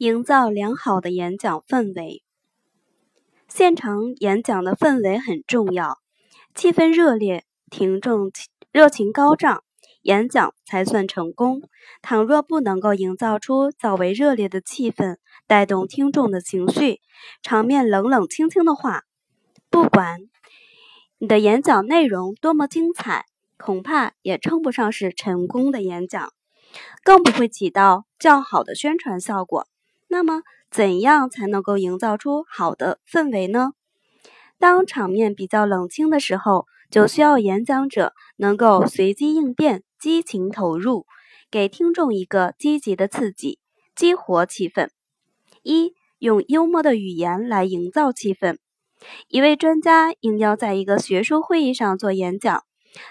营造良好的演讲氛围。现场演讲的氛围很重要，气氛热烈，听众热情高涨，演讲才算成功。倘若不能够营造出较为热烈的气氛，带动听众的情绪，场面冷冷清清的话，不管你的演讲内容多么精彩，恐怕也称不上是成功的演讲，更不会起到较好的宣传效果。那么，怎样才能够营造出好的氛围呢？当场面比较冷清的时候，就需要演讲者能够随机应变、激情投入，给听众一个积极的刺激，激活气氛。一、用幽默的语言来营造气氛。一位专家应邀在一个学术会议上做演讲，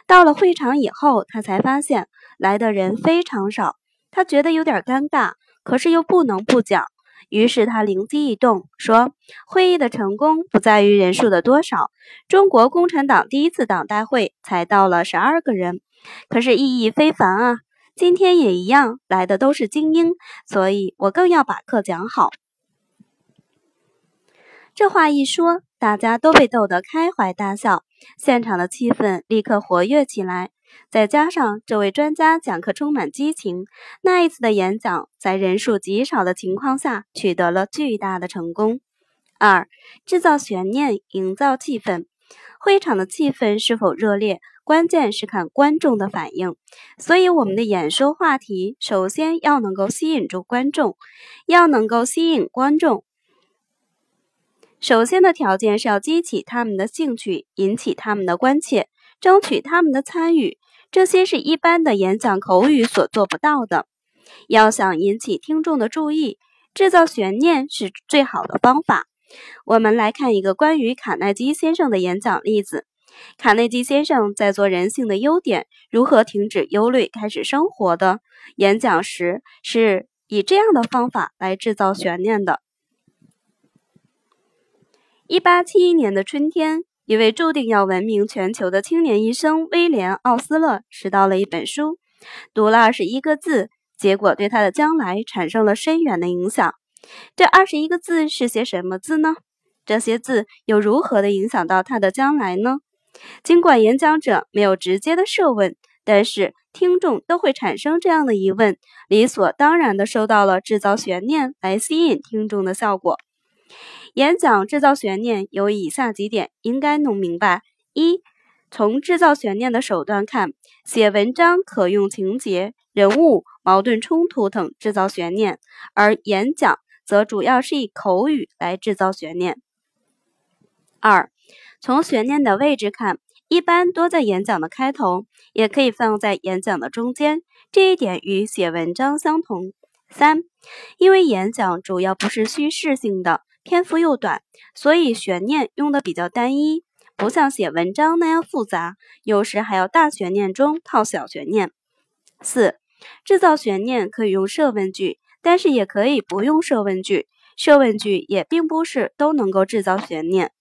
到了会场以后，他才发现来的人非常少，他觉得有点尴尬。可是又不能不讲，于是他灵机一动，说：“会议的成功不在于人数的多少。中国共产党第一次党代会才到了十二个人，可是意义非凡啊！今天也一样，来的都是精英，所以我更要把课讲好。”这话一说，大家都被逗得开怀大笑，现场的气氛立刻活跃起来。再加上这位专家讲课充满激情，那一次的演讲在人数极少的情况下取得了巨大的成功。二、制造悬念，营造气氛。会场的气氛是否热烈，关键是看观众的反应。所以，我们的演说话题首先要能够吸引住观众，要能够吸引观众。首先的条件是要激起他们的兴趣，引起他们的关切。争取他们的参与，这些是一般的演讲口语所做不到的。要想引起听众的注意，制造悬念是最好的方法。我们来看一个关于卡耐基先生的演讲例子。卡内基先生在做《人性的优点：如何停止忧虑，开始生活》的演讲时，是以这样的方法来制造悬念的。一八七一年的春天。一位注定要闻名全球的青年医生威廉·奥斯勒拾到了一本书，读了二十一个字，结果对他的将来产生了深远的影响。这二十一个字是些什么字呢？这些字又如何的影响到他的将来呢？尽管演讲者没有直接的设问，但是听众都会产生这样的疑问，理所当然的收到了制造悬念来吸引听众的效果。演讲制造悬念有以下几点应该弄明白：一、从制造悬念的手段看，写文章可用情节、人物、矛盾冲突等制造悬念，而演讲则主要是以口语来制造悬念。二、从悬念的位置看，一般多在演讲的开头，也可以放在演讲的中间，这一点与写文章相同。三、因为演讲主要不是叙事性的。篇幅又短，所以悬念用的比较单一，不像写文章那样复杂，有时还要大悬念中套小悬念。四、制造悬念可以用设问句，但是也可以不用设问句，设问句也并不是都能够制造悬念。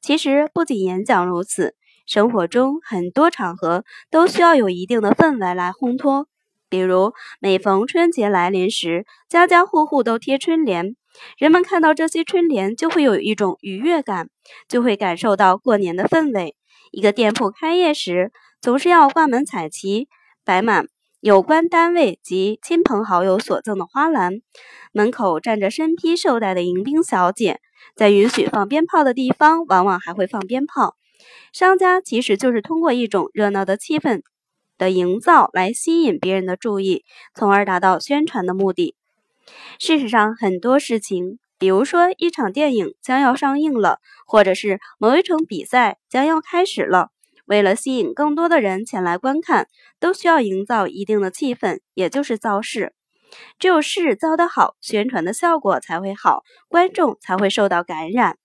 其实不仅演讲如此，生活中很多场合都需要有一定的氛围来烘托，比如每逢春节来临时，家家户户都贴春联。人们看到这些春联，就会有一种愉悦感，就会感受到过年的氛围。一个店铺开业时，总是要挂满彩旗，摆满有关单位及亲朋好友所赠的花篮。门口站着身披绶带的迎宾小姐，在允许放鞭炮的地方，往往还会放鞭炮。商家其实就是通过一种热闹的气氛的营造，来吸引别人的注意，从而达到宣传的目的。事实上，很多事情，比如说一场电影将要上映了，或者是某一场比赛将要开始了，为了吸引更多的人前来观看，都需要营造一定的气氛，也就是造势。只有势造得好，宣传的效果才会好，观众才会受到感染。